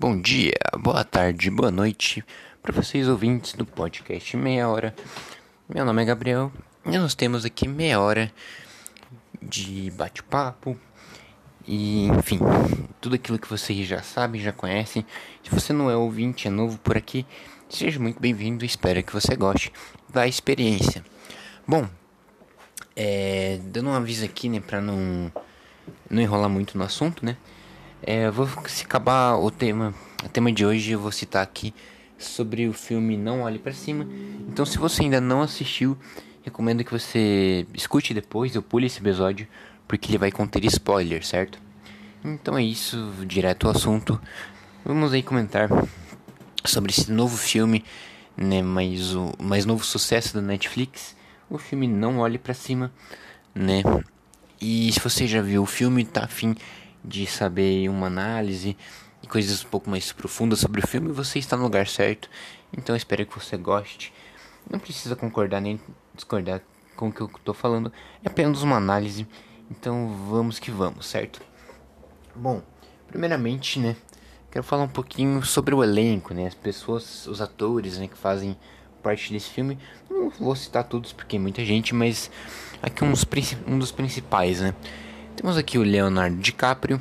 Bom dia, boa tarde, boa noite para vocês ouvintes do podcast Meia Hora. Meu nome é Gabriel e nós temos aqui meia hora de bate-papo e enfim, tudo aquilo que vocês já sabem, já conhecem. Se você não é ouvinte, é novo por aqui, seja muito bem-vindo. Espero que você goste da experiência. Bom, é, dando um aviso aqui, né, para não não enrolar muito no assunto, né? É, vou se acabar o tema, o tema de hoje eu vou citar aqui sobre o filme Não Olhe para Cima. Então, se você ainda não assistiu, recomendo que você escute depois, eu pule esse episódio, porque ele vai conter spoiler, certo? Então é isso, direto ao assunto. Vamos aí comentar sobre esse novo filme, né, mais o mais novo sucesso da Netflix, o filme Não Olhe para Cima, né? E se você já viu o filme, tá afim de saber uma análise e coisas um pouco mais profundas sobre o filme, você está no lugar certo. Então espero que você goste. Não precisa concordar nem discordar com o que eu estou falando, é apenas uma análise. Então vamos que vamos, certo? Bom, primeiramente, né, quero falar um pouquinho sobre o elenco, né, as pessoas, os atores, né, que fazem parte desse filme. Não vou citar todos porque é muita gente, mas aqui uns, um dos principais, né? Temos aqui o Leonardo DiCaprio,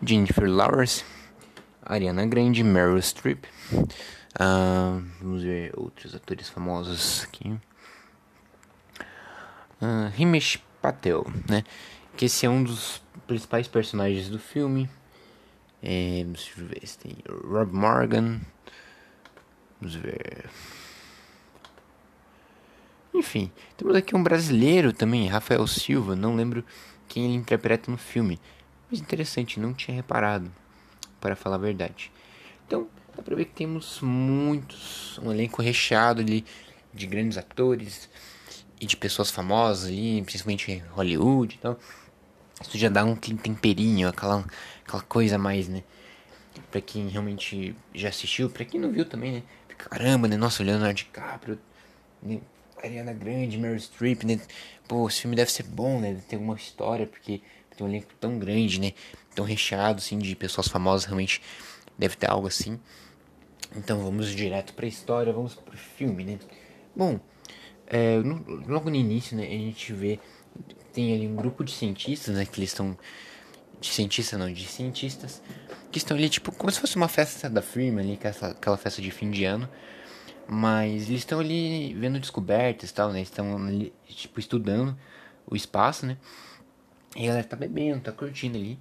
Jennifer Lawrence, Ariana Grande, Meryl Streep. Uh, vamos ver outros atores famosos aqui. Uh, Himesh Patel, né? Que esse é um dos principais personagens do filme. É, eu ver se tem Rob Morgan. Vamos ver. Enfim, temos aqui um brasileiro também, Rafael Silva. Não lembro quem ele interpreta no filme. Mas interessante, não tinha reparado, para falar a verdade. Então, dá pra ver que temos muitos, um elenco recheado ali de grandes atores e de pessoas famosas ali, principalmente em Hollywood e tal. Isso já dá um temperinho, aquela, aquela coisa mais, né? Pra quem realmente já assistiu, pra quem não viu também, né? Caramba, né? Nossa, o Leonardo DiCaprio, né? Ariana Grande, Meryl Streep, né? Pô, esse filme deve ser bom, né? Deve ter alguma história, porque tem um elenco tão grande, né? Tão recheado, assim, de pessoas famosas, realmente deve ter algo assim. Então vamos direto pra história, vamos pro filme, né? Bom, é, no, logo no início, né, a gente vê tem ali um grupo de cientistas, né, que eles estão de cientistas não, de cientistas que estão ali tipo como se fosse uma festa da firma ali, aquela, aquela festa de fim de ano. Mas eles estão ali vendo descobertas e tal, né? Estão tipo, estudando o espaço, né? E ela tá bebendo, tá curtindo ali.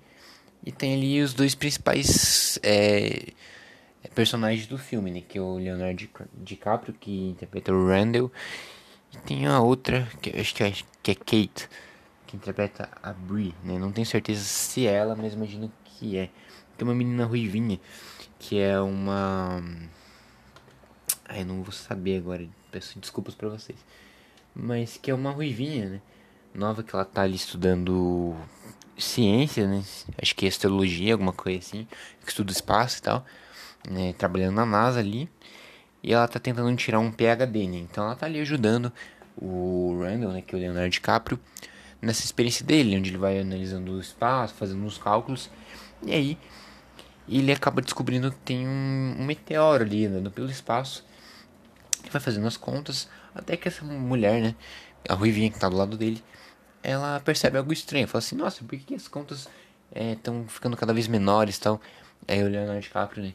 E tem ali os dois principais é, personagens do filme, né? Que é o Leonardo DiCaprio, que interpreta o Randall. E tem a outra, que acho que é, que é Kate, que interpreta a Brie, né? Não tenho certeza se é ela, mas imagino que é. Tem uma menina ruivinha, que é uma Ai, não vou saber agora, peço desculpas para vocês. Mas que é uma ruivinha, né? Nova que ela tá ali estudando ciência, né? Acho que é astrologia, alguma coisa assim. Que estuda espaço e tal. Né? Trabalhando na NASA ali. E ela tá tentando tirar um PhD, né? Então ela tá ali ajudando o Randall, né? Que é o Leonardo DiCaprio. Nessa experiência dele, onde ele vai analisando o espaço, fazendo uns cálculos. E aí ele acaba descobrindo que tem um, um meteoro ali andando pelo espaço vai fazendo as contas, até que essa mulher, né, a ruivinha que tá do lado dele, ela percebe algo estranho, fala assim, nossa, por que as contas estão é, ficando cada vez menores e tal? Aí o Leonardo DiCaprio, né,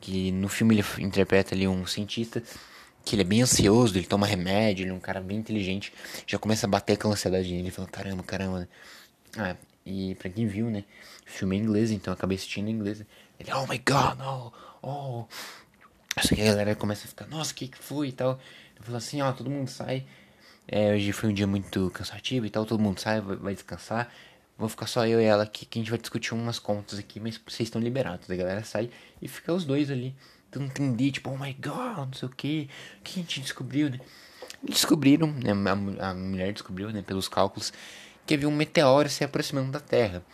que no filme ele interpreta ali um cientista, que ele é bem ansioso, ele toma remédio, ele é um cara bem inteligente, já começa a bater aquela ansiedade nele, ele fala, caramba, caramba, né? Ah, e pra quem viu, né, o filme é inglês, então acabei assistindo em inglês, ele, oh my god, oh, oh, Acho que a galera começa a ficar, nossa, o que que foi e tal. Eu falo assim, ó, todo mundo sai. É, hoje foi um dia muito cansativo e tal, todo mundo sai, vai, descansar. Vou ficar só eu e ela aqui, que a gente vai discutir umas contas aqui, mas vocês estão liberados. A galera sai e fica os dois ali. Tentando entender, tipo, oh my god, não sei o que. O que a gente descobriu, né? Descobriram, né? A, a mulher descobriu, né? Pelos cálculos, que havia um meteoro se aproximando da Terra.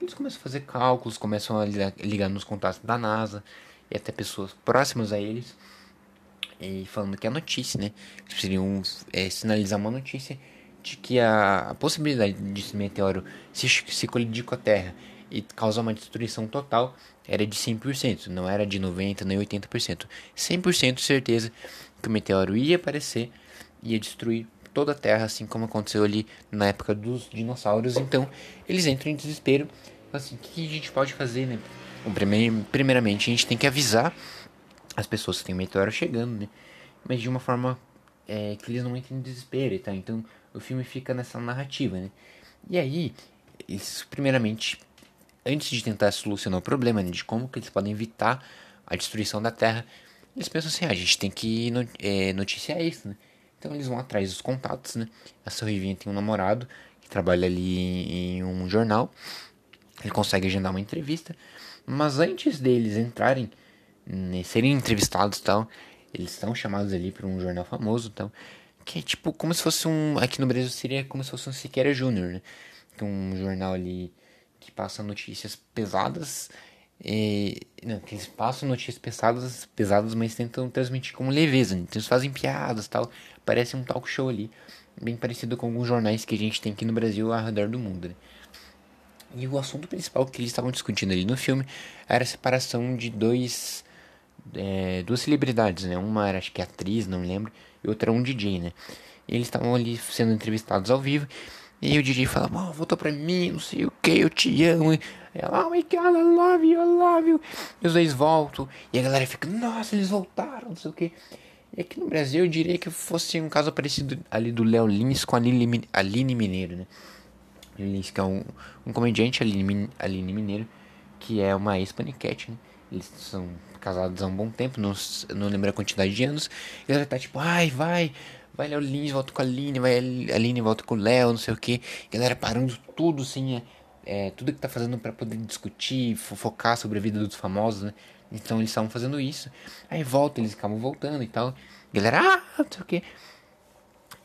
Eles começam a fazer cálculos, começam a ligar nos contatos da NASA e até pessoas próximas a eles e falando que a notícia, né? Eles precisariam é, sinalizar uma notícia de que a, a possibilidade de esse meteoro se, se colidir com a Terra e causar uma destruição total era de 100%, não era de 90% nem 80%. 100% de certeza que o meteoro ia aparecer e ia destruir toda a Terra, assim como aconteceu ali na época dos dinossauros. Então, eles entram em desespero. Assim, o que a gente pode fazer, né? Primeiramente, a gente tem que avisar as pessoas que um meteoro chegando, né? Mas de uma forma é, que eles não entrem em desespero e. Então, o filme fica nessa narrativa, né? E aí, isso, primeiramente, antes de tentar solucionar o problema, né, de como que eles podem evitar a destruição da Terra, eles pensam assim, ah, a gente tem que é, noticiar isso, né? Então eles vão atrás dos contatos, né? A Sorrivinha tem um namorado que trabalha ali em um jornal. Ele consegue agendar uma entrevista. Mas antes deles entrarem, né, serem entrevistados e tal, eles são chamados ali para um jornal famoso, então, que é tipo como se fosse um, aqui no Brasil seria como se fosse um Siqueira Júnior, né? Que é um jornal ali que passa notícias pesadas e, não, que eles passam notícias pesadas, pesadas, mas tentam transmitir como leveza. Né? Então eles fazem piadas tal. Parece um talk show ali. Bem parecido com alguns jornais que a gente tem aqui no Brasil ao redor do mundo. Né? E o assunto principal que eles estavam discutindo ali no filme era a separação de dois. É, duas celebridades, né? Uma era acho que atriz, não lembro, e outra um DJ, né? E eles estavam ali sendo entrevistados ao vivo. E o DJ fala, oh, voltou pra mim, não sei o que, eu te amo. E ela, oh my god, I love you, I love you. E os dois voltam. E a galera fica, nossa, eles voltaram, não sei o que. E aqui no Brasil eu diria que fosse um caso parecido ali do Léo Lins com a Aline, Aline Mineiro, né? Lins, que é um, um comediante, Aline, Aline Mineiro, que é uma ex-paniquete, né? Eles são casados há um bom tempo, não, não lembro a quantidade de anos. E ela tá tipo, ai, vai, vai Léo Lins, volta com a Aline, vai a Aline, volta com o Léo, não sei o que. Galera parando tudo, assim, é, é tudo que tá fazendo para poder discutir, focar sobre a vida dos famosos, né? Então eles estavam fazendo isso. Aí volta, eles acabam voltando e tal. Galera, ah, não sei o que.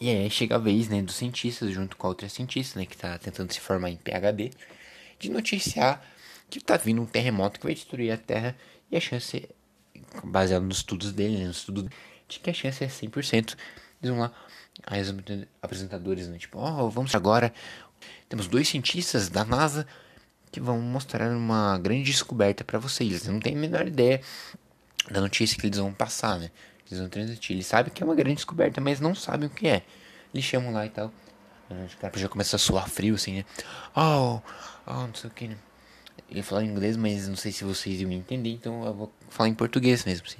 E aí chega a vez, né, dos cientistas, junto com a outra cientista, né, que tá tentando se formar em PHD, de noticiar que tá vindo um terremoto que vai destruir a Terra e a chance, baseado nos estudos dele, né, no estudo de que a chance é 100%. Eles vão lá, aí os apresentadores, né, tipo, ó, oh, vamos agora, temos dois cientistas da NASA que vão mostrar uma grande descoberta para vocês. Não têm a menor ideia da notícia que eles vão passar, né? Eles vão transmitir. Eles sabem que é uma grande descoberta, mas não sabem o que é. Eles chamam lá e tal. O cara já começa a suar frio, assim, né? Oh, oh, não sei o que, né? Ele fala em inglês, mas não sei se vocês iam entender, então eu vou falar em português mesmo, assim.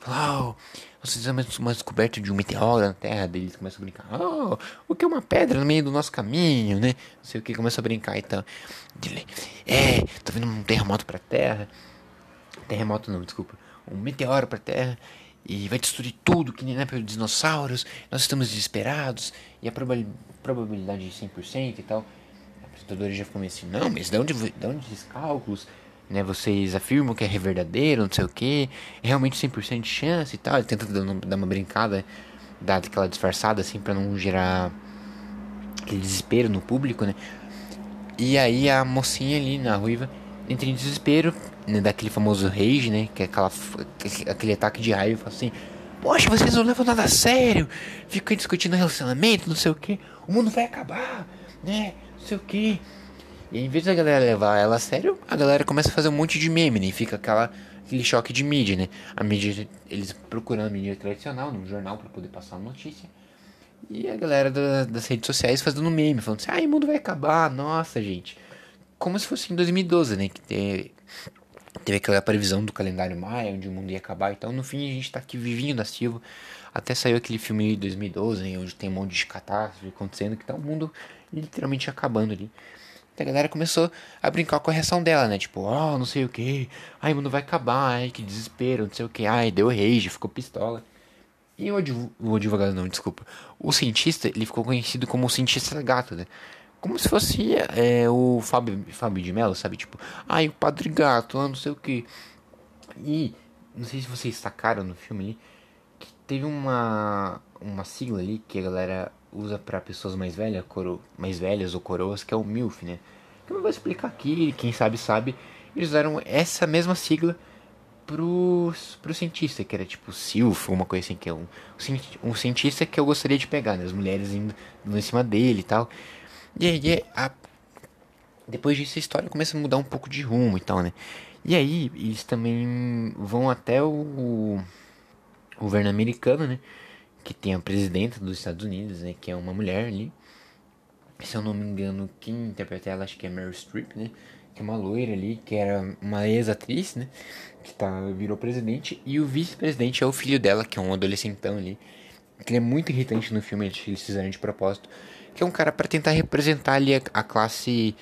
Fala, oh, vocês fizeram uma descoberta de um meteoro na Terra, daí eles começam a brincar. Oh, o que é uma pedra no meio do nosso caminho, né? Não sei o que, começa a brincar e tal. Ele, é, tá vendo um terremoto pra Terra. Terremoto não, desculpa. Um meteoro pra Terra e vai destruir tudo, que nem na época dos dinossauros, nós estamos desesperados, e a probabilidade de 100% e tal. A apresentadora já ficou meio assim, não, mas de onde, de onde esses cálculos? Né, vocês afirmam que é verdadeiro, não sei o que, é realmente 100% de chance e tal. Ele tenta dar uma brincada, dar aquela disfarçada assim, para não gerar aquele desespero no público, né. E aí a mocinha ali, na ruiva, entra em desespero, né, daquele famoso rage, né? Que é aquela, aquele ataque de raiva, fala assim: Poxa, vocês não levam nada a sério, ficam discutindo relacionamento, não sei o que, o mundo vai acabar, né? Não sei o que. E em vez da galera levar ela a sério, a galera começa a fazer um monte de meme, né? E fica aquela, aquele choque de mídia, né? A mídia, eles procurando a mídia tradicional, num jornal para poder passar a notícia. E a galera da, das redes sociais fazendo meme, falando assim: ai, o mundo vai acabar, nossa, gente. Como se fosse em 2012, né? Que tem Teve aquela previsão do calendário maia, onde o mundo ia acabar. Então, no fim, a gente tá aqui vivinho da Silva. Até saiu aquele filme de 2012, né, onde tem um monte de catástrofe acontecendo, que tá o mundo literalmente acabando ali. E a galera começou a brincar com a reação dela, né? Tipo, oh, não sei o que. Ai, o mundo vai acabar. Ai, que desespero, não sei o que. Ai, deu rage, ficou pistola. E o, o advogado, não, desculpa. O cientista, ele ficou conhecido como o cientista gato, né? Como se fosse é, o Fábio, Fábio de Mello, sabe? Tipo, ai, o Padre Gato, não sei o que. E, não sei se vocês sacaram no filme ali, que teve uma, uma sigla ali que a galera usa para pessoas mais velhas, coro, mais velhas ou coroas, que é o MILF, né? Que eu vou explicar aqui, quem sabe sabe. Eles usaram essa mesma sigla pro, pro cientista, que era tipo Silf, uma coisa assim, que é um, um cientista que eu gostaria de pegar, né? As mulheres indo, indo em cima dele e tal. E aí a, depois disso a história começa a mudar um pouco de rumo e tal, né? E aí eles também vão até o, governo americano, né? Que tem a presidenta dos Estados Unidos, né? Que é uma mulher ali. Se eu não me engano, quem interpreta ela acho que é Meryl Streep, né? Que é uma loira ali, que era uma ex-atriz, né? Que tá, virou presidente. E o vice-presidente é o filho dela, que é um adolescentão ali. Que ele é muito irritante no filme, eles fizeram de propósito. Que é um cara para tentar representar ali a, a classe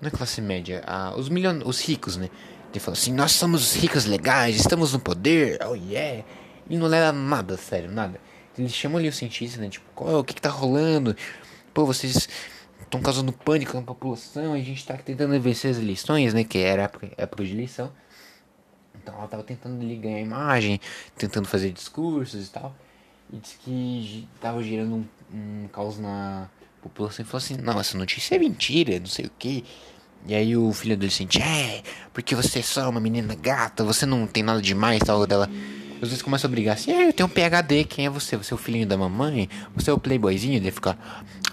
não é classe média, a, os milhões, os ricos, né? Ele falou assim: Nós somos ricos legais, estamos no poder, oh yeah. E não leva nada, sério, nada. Eles chamam ali o cientista, né? Tipo, oh, o que, que tá rolando? Pô, vocês estão causando pânico na população, a gente tá tentando vencer as eleições, né? Que era época, época de eleição. Então ela tava tentando ali ganhar imagem, tentando fazer discursos e tal. E disse que tava gerando um, um caos na população e falou assim: Não, essa notícia é mentira, não sei o que. E aí o filho adolescente, é, porque você é só uma menina gata, você não tem nada demais, tal, dela. Às vezes começa a brigar assim, é, eu tenho um PHD, quem é você? Você é o filhinho da mamãe? Você é o playboyzinho? Ele fica,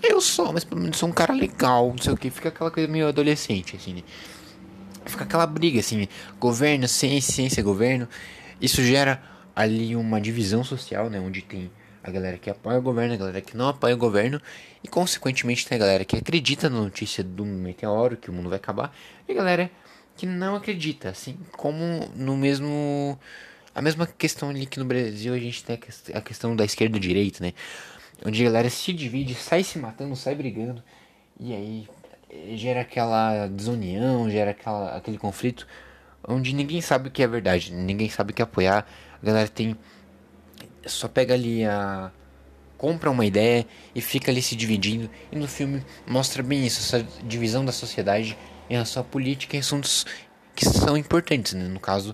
eu sou, mas pelo menos sou um cara legal, não sei o que. Fica aquela coisa meio adolescente, assim, né? Fica aquela briga, assim, governo, ciência, ciência, governo. Isso gera ali uma divisão social, né? Onde tem a galera que apoia o governo, a galera que não apoia o governo, e consequentemente tem a galera que acredita na notícia do meteoro, que o mundo vai acabar, e a galera que não acredita, assim como no mesmo. A mesma questão ali que no Brasil a gente tem a questão da esquerda e direita, né? Onde a galera se divide, sai se matando, sai brigando, e aí eh, gera aquela desunião, gera aquela, aquele conflito, onde ninguém sabe o que é verdade, ninguém sabe o que apoiar, a galera tem só pega ali a compra uma ideia e fica ali se dividindo. E no filme mostra bem isso, essa divisão da sociedade em relação à política e assuntos que são importantes, né? No caso,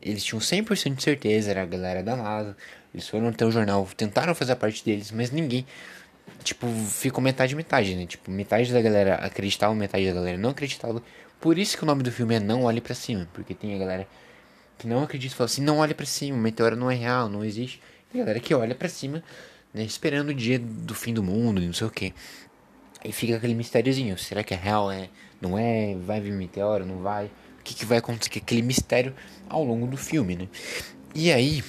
eles tinham 100% de certeza, era a galera da NASA. Eles foram até o jornal, tentaram fazer a parte deles, mas ninguém. Tipo, ficou metade metade, né? Tipo, metade da galera acreditava, metade da galera não acreditava. Por isso que o nome do filme é Não Olhe para Cima, porque tem a galera que não acredita fala assim: não olhe para cima, o meteoro não é real, não existe. Tem galera que olha para cima, né, esperando o dia do fim do mundo não sei o que. E fica aquele mistériozinho: será que é real? É, não é? Vai vir meteoro? Não vai? O que, que vai acontecer? Aquele mistério ao longo do filme, né? E aí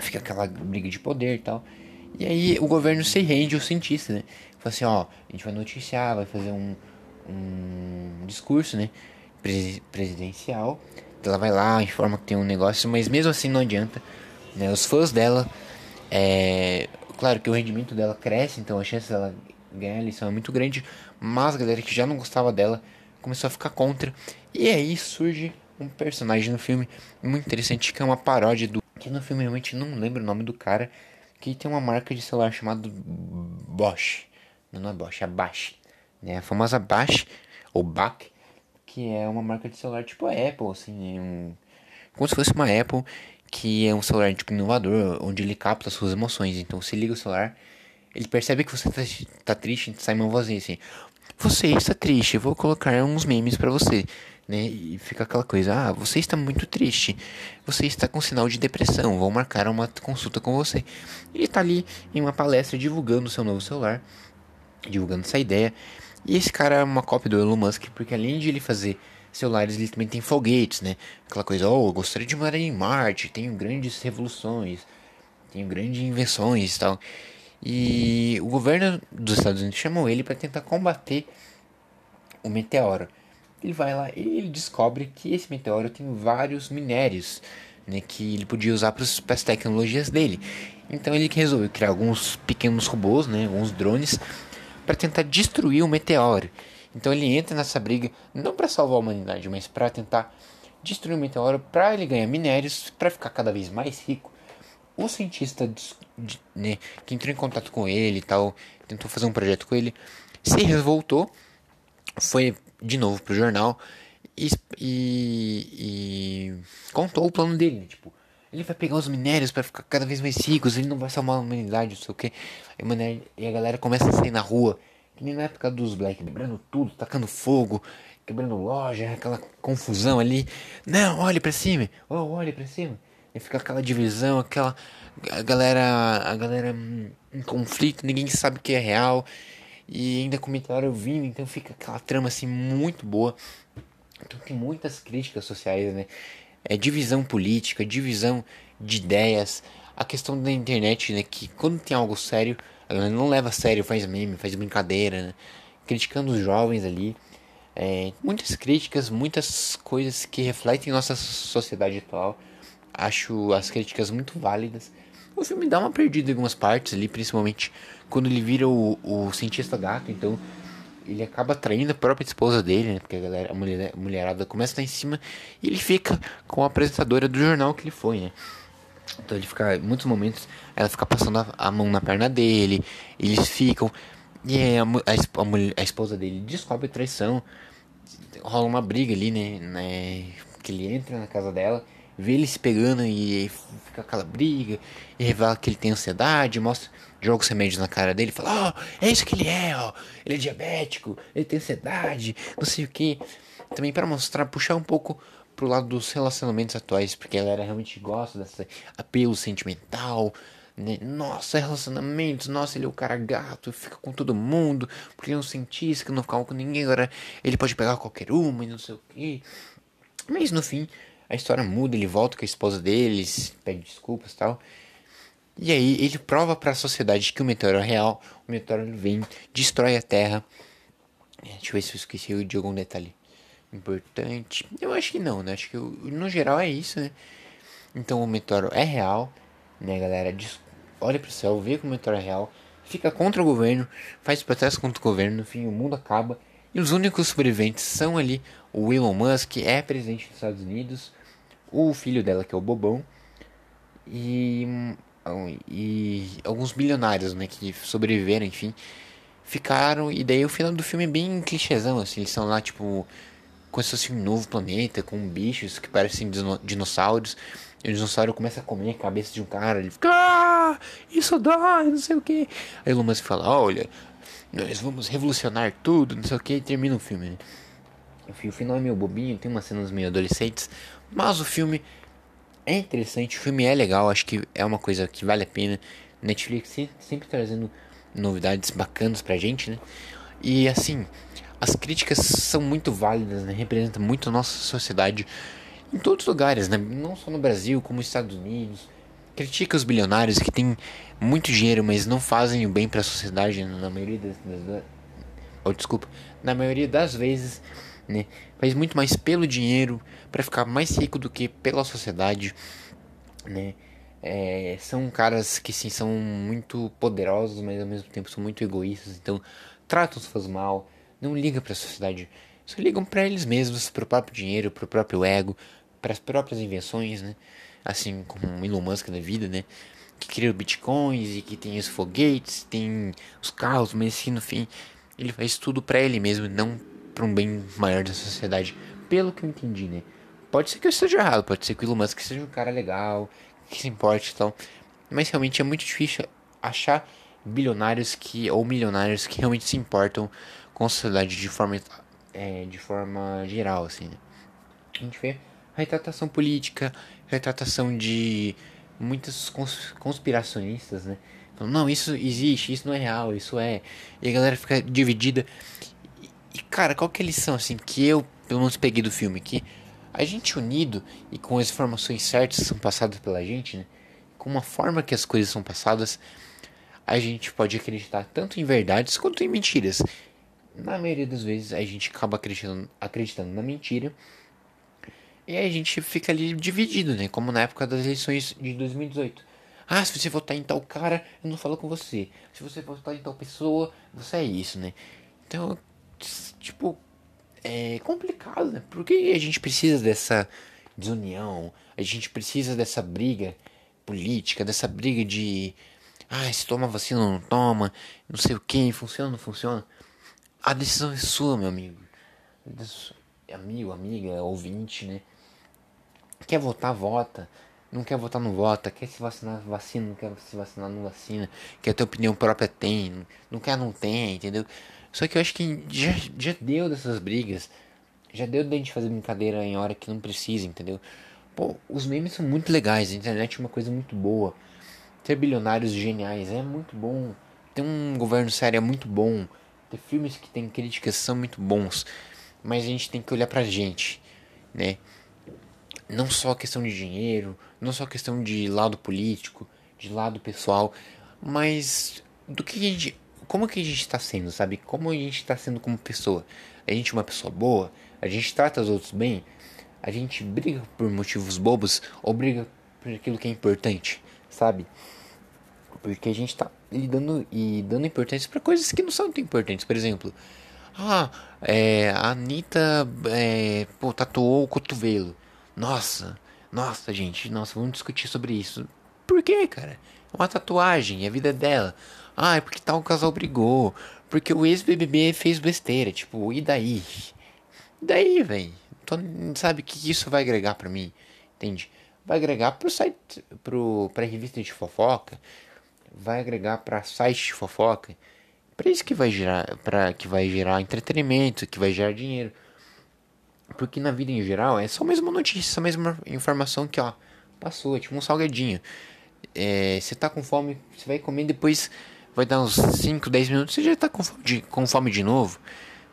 fica aquela briga de poder e tal. E aí o governo se rende ao cientista, né? Fala assim: ó, a gente vai noticiar, vai fazer um, um discurso, né? Presidencial ela vai lá, informa que tem um negócio, mas mesmo assim não adianta. Né? Os fãs dela, é... claro que o rendimento dela cresce, então a chance dela ganhar a eleição é muito grande, mas a galera que já não gostava dela começou a ficar contra. E aí surge um personagem no filme muito interessante que é uma paródia do. Que no filme realmente não lembro o nome do cara. Que tem uma marca de celular chamado Bosch. Não, não é Bosch, é Bash. Né? A famosa Bash, ou Bach, que é uma marca de celular tipo a Apple, assim, é um, como se fosse uma Apple, que é um celular tipo inovador, onde ele capta as suas emoções. Então você liga o celular, ele percebe que você tá, tá triste, sai uma vozinha assim: Você está triste, vou colocar uns memes para você. Né? E fica aquela coisa: Ah, você está muito triste, você está com sinal de depressão, vou marcar uma consulta com você. Ele está ali em uma palestra divulgando o seu novo celular, divulgando essa ideia. E esse cara é uma cópia do Elon Musk, porque além de ele fazer celulares, ele também tem foguetes, né? Aquela coisa, oh, eu gostaria de morar em Marte, tenho grandes revoluções, tenho grandes invenções e tal. E o governo dos Estados Unidos chamou ele para tentar combater o meteoro. Ele vai lá e ele descobre que esse meteoro tem vários minérios, né, que ele podia usar para as tecnologias dele. Então ele resolveu criar alguns pequenos robôs, né, alguns drones para tentar destruir o meteoro. Então ele entra nessa briga não para salvar a humanidade, mas para tentar destruir o meteoro, para ele ganhar minérios, para ficar cada vez mais rico. O cientista né, que entrou em contato com ele e tal, tentou fazer um projeto com ele, se revoltou, foi de novo pro jornal e, e, e contou o plano dele, tipo, ele vai pegar os minérios para ficar cada vez mais ricos, ele não vai salvar a humanidade, não sei o que. E a galera começa a sair na rua, que nem na época dos Black, quebrando tudo, tacando fogo, quebrando loja, aquela confusão ali. Não, olhe para cima, oh, olhe para cima. E fica aquela divisão, aquela a galera, a galera em conflito, ninguém sabe o que é real. e ainda com o meteoro vindo, então fica aquela trama assim muito boa. Então tem muitas críticas sociais, né? É divisão política, divisão de ideias, a questão da internet, né? Que quando tem algo sério, a galera não leva a sério, faz meme, faz brincadeira, né? Criticando os jovens ali. É, muitas críticas, muitas coisas que refletem nossa sociedade atual. Acho as críticas muito válidas. O filme dá uma perdida em algumas partes ali, principalmente quando ele vira o, o cientista gato, então ele acaba traindo a própria esposa dele, né? Porque a galera, a, mulher, a mulherada começa a estar em cima e ele fica com a apresentadora do jornal que ele foi, né? Então ele fica, em muitos momentos, ela fica passando a, a mão na perna dele, eles ficam. E a, a, a, esposa dele descobre a traição, rola uma briga ali, né, né? Que ele entra na casa dela, vê ele se pegando e fica aquela briga, e revela que ele tem ansiedade, mostra, joga os remédios na cara dele, fala: Ó, oh, é isso que ele é, ó, ele é diabético, ele tem ansiedade, não sei o que. Também para mostrar, puxar um pouco pro lado dos relacionamentos atuais, porque a galera realmente gosta desse apelo sentimental, né? Nossa, relacionamentos, nossa, ele é o cara gato, fica com todo mundo, porque ele é um cientista que não fica com ninguém, agora ele pode pegar qualquer uma e não sei o que. Mas no fim, a história muda, ele volta com a esposa deles, pede desculpas e tal. E aí ele prova para a sociedade que o meteoro é real, o meteoro vem, destrói a Terra. Deixa eu ver se eu esqueci de algum detalhe importante. Eu acho que não, né? Acho que no geral é isso, né? Então o meteoro é real, né, galera? Olha pro céu, vê que o meteoro é real, fica contra o governo, faz protesto contra o governo, no fim o mundo acaba. E os únicos sobreviventes são ali o Elon Musk, é presidente dos Estados Unidos, o filho dela, que é o Bobão, e, e alguns bilionários, né, que sobreviveram, enfim, ficaram. E daí o final do filme é bem clichêzão, assim, eles são lá, tipo, como se fosse um novo planeta, com bichos que parecem dinossauros. E o dinossauro começa a comer a cabeça de um cara, ele fica, ah, isso dói, não sei o que. Aí o Elon Musk fala, olha, nós vamos revolucionar tudo, não sei o que, e termina o filme, né? O final é meio bobinho, tem umas cenas meio adolescentes, mas o filme é interessante, o filme é legal, acho que é uma coisa que vale a pena. Netflix sempre, trazendo novidades bacanas pra gente, né? E assim, as críticas são muito válidas, né? representam muito a nossa sociedade em todos os lugares, né? não só no Brasil, como nos Estados Unidos. Critica os bilionários que têm muito dinheiro, mas não fazem o bem para a sociedade na maioria das, das oh, desculpa, na maioria das vezes, né? Faz muito mais pelo dinheiro para ficar mais rico do que pela sociedade, né? É, são caras que sim são muito poderosos, mas ao mesmo tempo são muito egoístas, então tratam os fãs mal, não ligam para a sociedade, só ligam para eles mesmos, para o próprio dinheiro, para o próprio ego, para as próprias invenções, né? Assim como Elon Musk da vida, né? Que cria bitcoins e que tem os foguetes, tem os carros, mas assim, no fim, ele faz tudo para ele mesmo, não para um bem maior da sociedade, pelo que eu entendi, né? Pode ser que eu esteja errado, pode ser que o Elon Musk seja um cara legal, que se importe e tal, mas realmente é muito difícil achar bilionários que ou milionários que realmente se importam com a sociedade de forma, é, de forma geral, assim, né? A gente vê retratação política, retratação de muitos cons conspiracionistas, né? Não, isso existe, isso não é real, isso é. E a galera fica dividida. E, cara, qual que é a lição, assim, que eu, pelo menos, peguei do filme? Que a gente unido e com as informações certas que são passadas pela gente, né? Com uma forma que as coisas são passadas, a gente pode acreditar tanto em verdades quanto em mentiras na maioria das vezes a gente acaba acreditando, acreditando na mentira. E a gente fica ali dividido, né? Como na época das eleições de 2018. Ah, se você votar em tal cara, eu não falo com você. Se você votar em tal pessoa, você é isso, né? Então, tipo, é complicado, né? Porque a gente precisa dessa desunião, a gente precisa dessa briga política, dessa briga de. Ah, se toma vacina ou não toma, não sei o que, funciona ou não funciona. A decisão é sua, meu amigo. Amigo, amiga, ouvinte, né? Quer votar, vota. Não quer votar, não vota. Quer se vacinar, vacina. Não quer se vacinar, não vacina. Quer ter opinião própria, tem. Não quer, não tem, entendeu? Só que eu acho que já, já deu dessas brigas. Já deu da gente fazer brincadeira em hora que não precisa, entendeu? Pô, os memes são muito legais. A internet é uma coisa muito boa. Ter bilionários geniais é muito bom. Ter um governo sério é muito bom ter filmes que têm críticas são muito bons, mas a gente tem que olhar pra gente, né? Não só questão de dinheiro, não só questão de lado político, de lado pessoal, mas do que a gente, como que a gente está sendo, sabe? Como a gente está sendo como pessoa? A gente é uma pessoa boa? A gente trata os outros bem? A gente briga por motivos bobos ou briga por aquilo que é importante, sabe? Porque a gente tá lidando e dando importância para coisas que não são tão importantes. Por exemplo, ah, é, a Anitta é, pô, tatuou o cotovelo. Nossa, nossa, gente, nossa, vamos discutir sobre isso. Por quê, cara? É uma tatuagem, é a vida dela. Ah, é porque tal casal brigou. Porque o ex-BBB fez besteira. Tipo, e daí? E daí, velho? Sabe o que isso vai agregar para mim? Entende? Vai agregar pro site, pro, pra revista de fofoca. Vai agregar pra site de fofoca. Pra isso que vai gerar, para que vai gerar entretenimento, que vai gerar dinheiro. Porque na vida em geral é só a mesma notícia, a mesma informação que, ó, passou, é tipo um salgadinho. É, você tá com fome, você vai comer depois vai dar uns 5, 10 minutos, você já tá com fome, de, com fome de novo,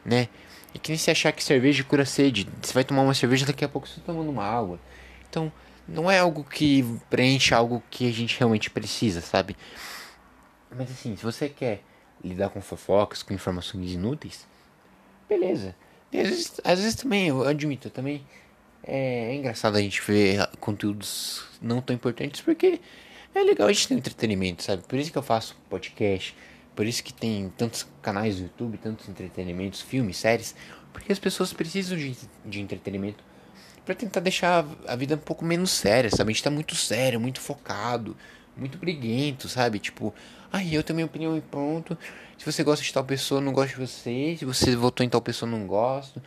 né? E que nem se achar que cerveja cura sede. Você vai tomar uma cerveja, daqui a pouco você tá tomando uma água. Então, não é algo que preenche algo que a gente realmente precisa, sabe? Mas assim, se você quer lidar com fofocas, com informações inúteis, beleza. E às vezes, às vezes também, eu admito, também é, é engraçado a gente ver conteúdos não tão importantes porque é legal a gente ter entretenimento, sabe? Por isso que eu faço podcast, por isso que tem tantos canais no YouTube, tantos entretenimentos, filmes, séries, porque as pessoas precisam de, de entretenimento para tentar deixar a vida um pouco menos séria, sabe? A gente tá muito sério, muito focado, muito briguento, sabe? Tipo, ai, eu tenho minha opinião e pronto. Se você gosta de tal pessoa, não gosta de você. Se você votou em tal pessoa, não gosto.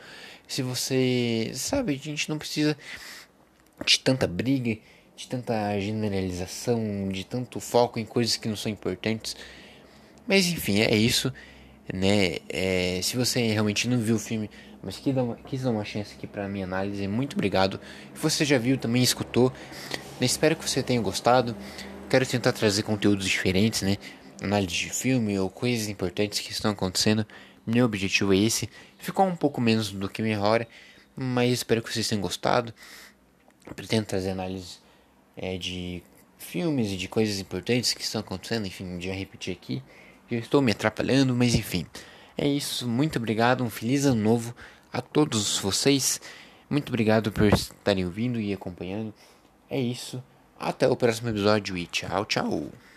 Se você. Sabe, a gente não precisa de tanta briga de tanta generalização, de tanto foco em coisas que não são importantes. Mas enfim, é isso, né? É, se você realmente não viu o filme, mas quis dar uma, quis dar uma chance aqui para minha análise, muito obrigado. Se você já viu, também escutou, né? espero que você tenha gostado. Quero tentar trazer conteúdos diferentes, né? Análise de filme ou coisas importantes que estão acontecendo. Meu objetivo é esse. Ficou um pouco menos do que meia hora, mas espero que vocês tenham gostado. Pretendo trazer análises é, de filmes e de coisas importantes que estão acontecendo, enfim, já repeti aqui. Eu estou me atrapalhando, mas enfim. É isso, muito obrigado, um feliz ano novo a todos vocês. Muito obrigado por estarem ouvindo e acompanhando. É isso, até o próximo episódio e tchau, tchau.